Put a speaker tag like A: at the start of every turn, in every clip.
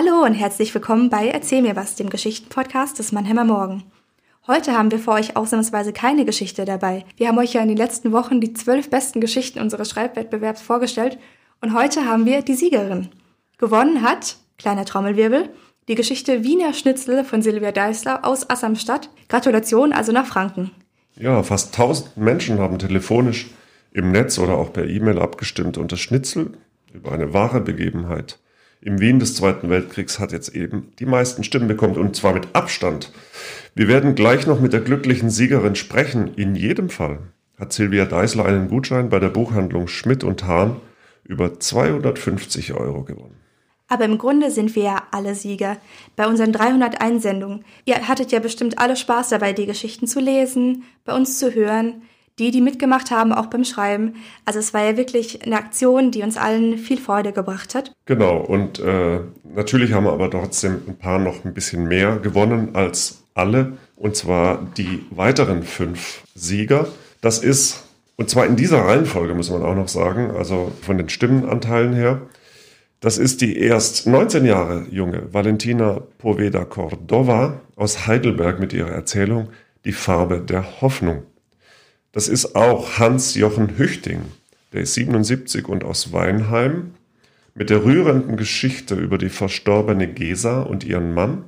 A: Hallo und herzlich willkommen bei Erzähl mir was, dem Geschichtenpodcast des Mannheimer Morgen. Heute haben wir für euch ausnahmsweise keine Geschichte dabei. Wir haben euch ja in den letzten Wochen die zwölf besten Geschichten unseres Schreibwettbewerbs vorgestellt und heute haben wir die Siegerin. Gewonnen hat, kleiner Trommelwirbel, die Geschichte Wiener Schnitzel von Silvia Deißler aus Assamstadt. Gratulation also nach Franken.
B: Ja, fast 1000 Menschen haben telefonisch im Netz oder auch per E-Mail abgestimmt und das Schnitzel über eine wahre Begebenheit im Wien des Zweiten Weltkriegs hat jetzt eben die meisten Stimmen bekommen und zwar mit Abstand. Wir werden gleich noch mit der glücklichen Siegerin sprechen. In jedem Fall hat Silvia Deisler einen Gutschein bei der Buchhandlung Schmidt und Hahn über 250 Euro gewonnen.
A: Aber im Grunde sind wir ja alle Sieger. Bei unseren 300 Einsendungen. Ihr hattet ja bestimmt alle Spaß dabei, die Geschichten zu lesen, bei uns zu hören die, die mitgemacht haben, auch beim Schreiben. Also es war ja wirklich eine Aktion, die uns allen viel Freude gebracht hat.
B: Genau, und äh, natürlich haben wir aber trotzdem ein paar noch ein bisschen mehr gewonnen als alle. Und zwar die weiteren fünf Sieger. Das ist, und zwar in dieser Reihenfolge muss man auch noch sagen, also von den Stimmenanteilen her. Das ist die erst 19 Jahre junge Valentina Poveda Cordova aus Heidelberg mit ihrer Erzählung Die Farbe der Hoffnung. Das ist auch Hans-Jochen Hüchting, der ist 77 und aus Weinheim, mit der rührenden Geschichte über die verstorbene Gesa und ihren Mann.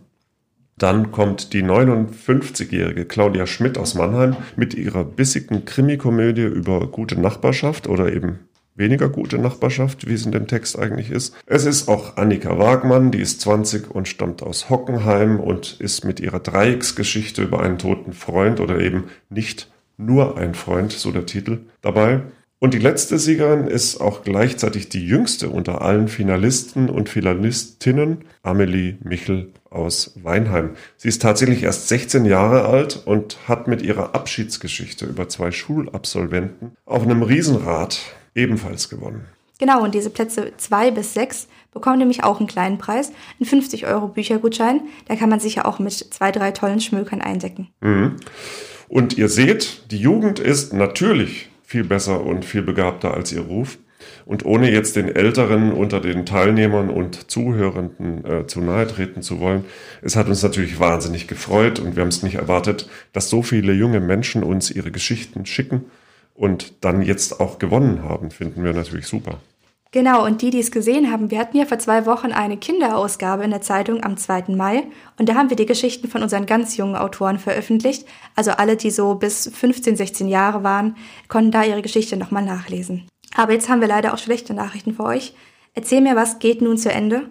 B: Dann kommt die 59-jährige Claudia Schmidt aus Mannheim mit ihrer bissigen Krimikomödie über gute Nachbarschaft oder eben weniger gute Nachbarschaft, wie es in dem Text eigentlich ist. Es ist auch Annika Wagmann, die ist 20 und stammt aus Hockenheim und ist mit ihrer Dreiecksgeschichte über einen toten Freund oder eben nicht nur ein Freund, so der Titel, dabei. Und die letzte Siegerin ist auch gleichzeitig die jüngste unter allen Finalisten und Finalistinnen, Amelie Michel aus Weinheim. Sie ist tatsächlich erst 16 Jahre alt und hat mit ihrer Abschiedsgeschichte über zwei Schulabsolventen auf einem Riesenrad ebenfalls gewonnen.
A: Genau, und diese Plätze zwei bis sechs bekommen nämlich auch einen kleinen Preis, einen 50 Euro Büchergutschein. Da kann man sich ja auch mit zwei, drei tollen Schmökern eindecken.
B: Mhm. Und ihr seht, die Jugend ist natürlich viel besser und viel begabter als ihr Ruf. Und ohne jetzt den Älteren unter den Teilnehmern und Zuhörenden äh, zu nahe treten zu wollen, es hat uns natürlich wahnsinnig gefreut und wir haben es nicht erwartet, dass so viele junge Menschen uns ihre Geschichten schicken und dann jetzt auch gewonnen haben, finden wir natürlich super.
A: Genau, und die, die es gesehen haben, wir hatten ja vor zwei Wochen eine Kinderausgabe in der Zeitung am 2. Mai und da haben wir die Geschichten von unseren ganz jungen Autoren veröffentlicht. Also alle, die so bis 15, 16 Jahre waren, konnten da ihre Geschichte nochmal nachlesen. Aber jetzt haben wir leider auch schlechte Nachrichten für euch. Erzähl mir was geht nun zu Ende.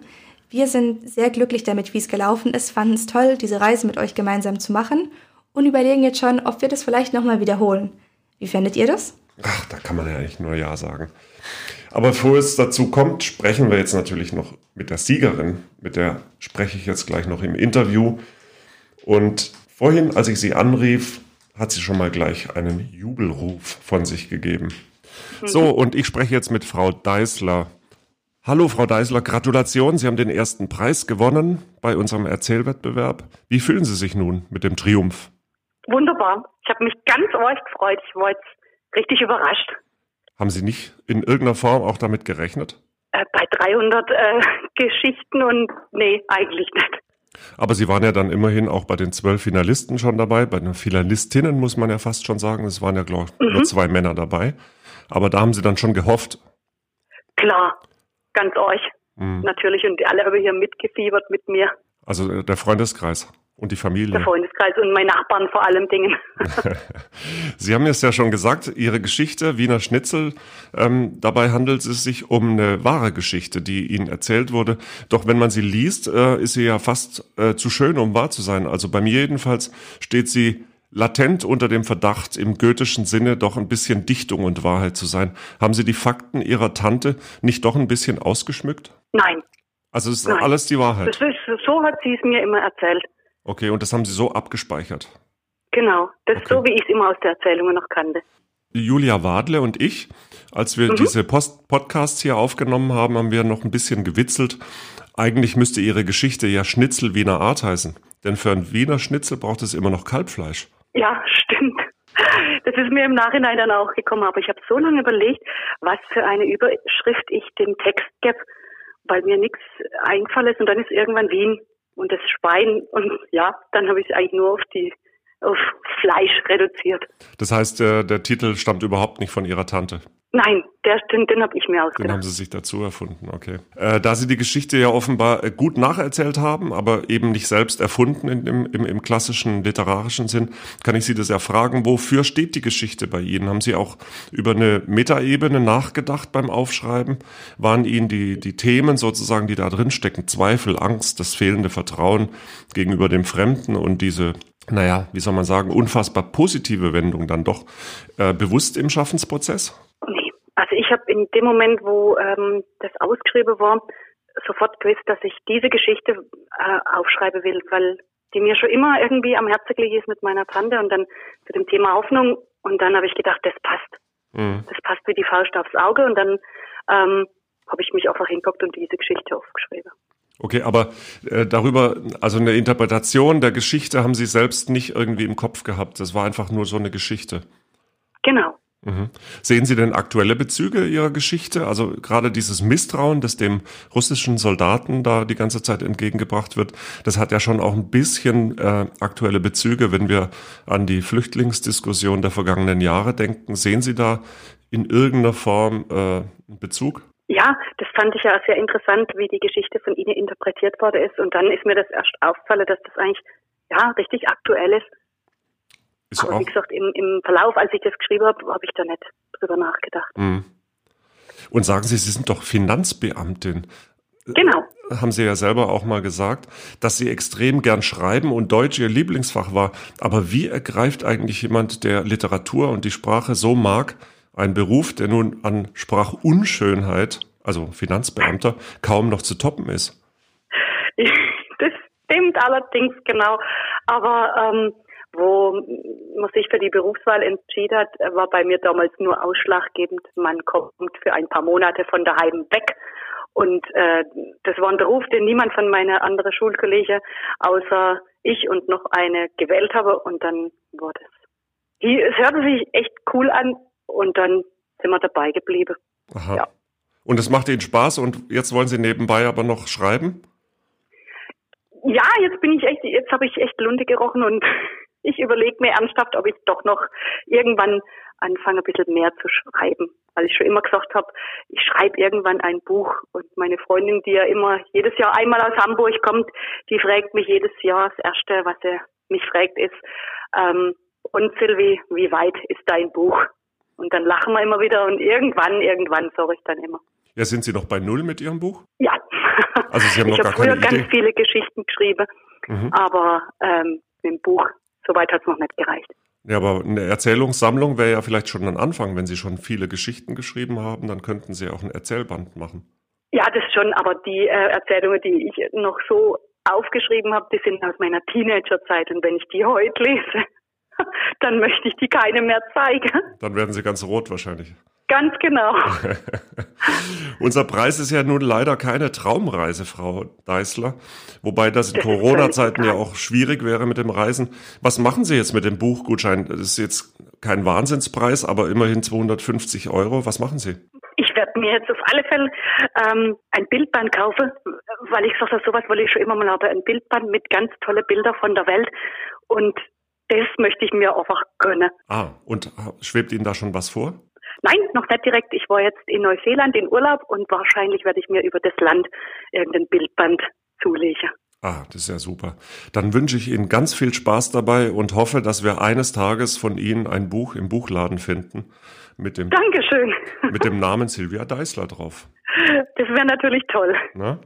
A: Wir sind sehr glücklich damit, wie es gelaufen ist, fanden es toll, diese Reise mit euch gemeinsam zu machen und überlegen jetzt schon, ob wir das vielleicht nochmal wiederholen. Wie fändet ihr das?
B: Ach, da kann man ja eigentlich nur Ja sagen. Aber bevor es dazu kommt, sprechen wir jetzt natürlich noch mit der Siegerin. Mit der spreche ich jetzt gleich noch im Interview. Und vorhin, als ich sie anrief, hat sie schon mal gleich einen Jubelruf von sich gegeben. So, und ich spreche jetzt mit Frau Deißler. Hallo, Frau Deißler, Gratulation. Sie haben den ersten Preis gewonnen bei unserem Erzählwettbewerb. Wie fühlen Sie sich nun mit dem Triumph?
C: Wunderbar. Ich habe mich ganz arg gefreut. Ich war jetzt richtig überrascht.
B: Haben Sie nicht in irgendeiner Form auch damit gerechnet?
C: Äh, bei 300 äh, Geschichten und nee, eigentlich nicht.
B: Aber Sie waren ja dann immerhin auch bei den zwölf Finalisten schon dabei. Bei den Finalistinnen muss man ja fast schon sagen, es waren ja, glaube ich, mhm. nur zwei Männer dabei. Aber da haben Sie dann schon gehofft.
C: Klar, ganz euch. Mhm. Natürlich. Und alle haben hier mitgefiebert mit mir.
B: Also äh, der Freundeskreis. Und die Familie.
C: Der Freundeskreis und meine Nachbarn vor allem Dingen.
B: Sie haben es ja schon gesagt, Ihre Geschichte, Wiener Schnitzel, ähm, dabei handelt es sich um eine wahre Geschichte, die Ihnen erzählt wurde. Doch wenn man sie liest, äh, ist sie ja fast äh, zu schön, um wahr zu sein. Also bei mir jedenfalls steht sie latent unter dem Verdacht, im goethischen Sinne doch ein bisschen Dichtung und Wahrheit zu sein. Haben Sie die Fakten Ihrer Tante nicht doch ein bisschen ausgeschmückt?
C: Nein.
B: Also es ist Nein. alles die Wahrheit.
C: Ist, so hat sie es mir immer erzählt.
B: Okay, und das haben Sie so abgespeichert?
C: Genau, das okay. ist so, wie ich es immer aus der Erzählung noch kannte.
B: Julia Wadle und ich, als wir mhm. diese Post Podcasts hier aufgenommen haben, haben wir noch ein bisschen gewitzelt. Eigentlich müsste Ihre Geschichte ja Schnitzel Wiener Art heißen. Denn für ein Wiener Schnitzel braucht es immer noch Kalbfleisch.
C: Ja, stimmt. Das ist mir im Nachhinein dann auch gekommen. Aber ich habe so lange überlegt, was für eine Überschrift ich dem Text gebe, weil mir nichts eingefallen ist und dann ist irgendwann Wien und das Schwein und ja, dann habe ich es eigentlich nur auf die auf Fleisch reduziert.
B: Das heißt, der, der Titel stammt überhaupt nicht von Ihrer Tante?
C: Nein, der, den, den habe ich mir ausgedacht.
B: Den haben Sie sich dazu erfunden, okay. Äh, da Sie die Geschichte ja offenbar äh, gut nacherzählt haben, aber eben nicht selbst erfunden in, im, im, im klassischen literarischen Sinn, kann ich Sie das ja fragen, wofür steht die Geschichte bei Ihnen? Haben Sie auch über eine Metaebene nachgedacht beim Aufschreiben? Waren Ihnen die, die Themen sozusagen, die da drin stecken, Zweifel, Angst, das fehlende Vertrauen gegenüber dem Fremden und diese naja, wie soll man sagen, unfassbar positive Wendung dann doch äh, bewusst im Schaffensprozess?
C: Also ich habe in dem Moment, wo ähm, das ausgeschrieben war, sofort gewusst, dass ich diese Geschichte äh, aufschreiben will, weil die mir schon immer irgendwie am Herzen gelegen ist mit meiner Tante und dann zu dem Thema Hoffnung und dann habe ich gedacht, das passt. Mhm. Das passt wie die Faust aufs Auge und dann ähm, habe ich mich einfach hingeguckt und diese Geschichte aufgeschrieben.
B: Okay, aber äh, darüber, also eine Interpretation der Geschichte haben Sie selbst nicht irgendwie im Kopf gehabt. Das war einfach nur so eine Geschichte.
C: Genau.
B: Mhm. Sehen Sie denn aktuelle Bezüge Ihrer Geschichte? Also gerade dieses Misstrauen, das dem russischen Soldaten da die ganze Zeit entgegengebracht wird, das hat ja schon auch ein bisschen äh, aktuelle Bezüge, wenn wir an die Flüchtlingsdiskussion der vergangenen Jahre denken. Sehen Sie da in irgendeiner Form äh, einen Bezug?
C: Ja, das fand ich ja sehr interessant, wie die Geschichte von Ihnen interpretiert worden ist. Und dann ist mir das erst aufgefallen, dass das eigentlich ja richtig aktuell ist. Ist Aber wie gesagt, im, im Verlauf, als ich das geschrieben habe, habe ich da nicht drüber nachgedacht. Mhm.
B: Und sagen Sie, Sie sind doch Finanzbeamtin.
C: Genau.
B: Haben Sie ja selber auch mal gesagt, dass Sie extrem gern schreiben und Deutsch Ihr Lieblingsfach war. Aber wie ergreift eigentlich jemand, der Literatur und die Sprache so mag, ein Beruf, der nun an Sprachunschönheit, also Finanzbeamter, kaum noch zu toppen ist.
C: Das stimmt allerdings genau. Aber ähm, wo man sich für die Berufswahl entschieden hat, war bei mir damals nur ausschlaggebend. Man kommt für ein paar Monate von daheim weg. Und äh, das war ein Beruf, den niemand von meiner anderen Schulkollegen außer ich und noch eine gewählt habe. Und dann war das. Die, es hörte sich echt cool an, und dann sind wir dabei geblieben.
B: Aha. Ja. Und es macht Ihnen Spaß und jetzt wollen Sie nebenbei aber noch schreiben?
C: Ja, jetzt bin ich echt, jetzt habe ich echt Lunte gerochen und ich überlege mir ernsthaft, ob ich doch noch irgendwann anfange, ein bisschen mehr zu schreiben. Weil ich schon immer gesagt habe, ich schreibe irgendwann ein Buch und meine Freundin, die ja immer jedes Jahr einmal aus Hamburg kommt, die fragt mich jedes Jahr, das Erste, was er mich fragt, ist, ähm, und Silvi, wie weit ist dein Buch? Und dann lachen wir immer wieder und irgendwann, irgendwann sage ich dann immer.
B: Ja, sind Sie noch bei Null mit Ihrem Buch?
C: Ja.
B: Also Sie haben
C: ich
B: noch
C: gar
B: keine
C: Idee? Ich habe früher ganz viele Geschichten geschrieben, mhm. aber ähm, mit dem Buch, soweit hat es noch nicht gereicht.
B: Ja, aber eine Erzählungssammlung wäre ja vielleicht schon ein Anfang. Wenn Sie schon viele Geschichten geschrieben haben, dann könnten Sie auch ein Erzählband machen.
C: Ja, das schon, aber die äh, Erzählungen, die ich noch so aufgeschrieben habe, die sind aus meiner Teenagerzeit. Und wenn ich die heute lese, dann möchte ich die keine mehr zeigen.
B: Dann werden sie ganz rot wahrscheinlich.
C: Ganz genau.
B: Unser Preis ist ja nun leider keine Traumreise, Frau Deißler. Wobei das in Corona-Zeiten ja auch schwierig wäre mit dem Reisen. Was machen Sie jetzt mit dem Buchgutschein? Das ist jetzt kein Wahnsinnspreis, aber immerhin 250 Euro. Was machen Sie?
C: Ich werde mir jetzt auf alle Fälle ähm, ein Bildband kaufen, weil ich sage, sowas wollte ich schon immer mal haben. Ein Bildband mit ganz tolle Bilder von der Welt. Und das möchte ich mir einfach gönnen.
B: Ah, und schwebt Ihnen da schon was vor?
C: Nein, noch nicht direkt. Ich war jetzt in Neuseeland in Urlaub und wahrscheinlich werde ich mir über das Land irgendein Bildband zulegen.
B: Ah, das ist ja super. Dann wünsche ich Ihnen ganz viel Spaß dabei und hoffe, dass wir eines Tages von Ihnen ein Buch im Buchladen finden mit dem,
C: Dankeschön.
B: mit dem Namen Silvia Deißler drauf.
C: Das wäre natürlich toll.
B: Na?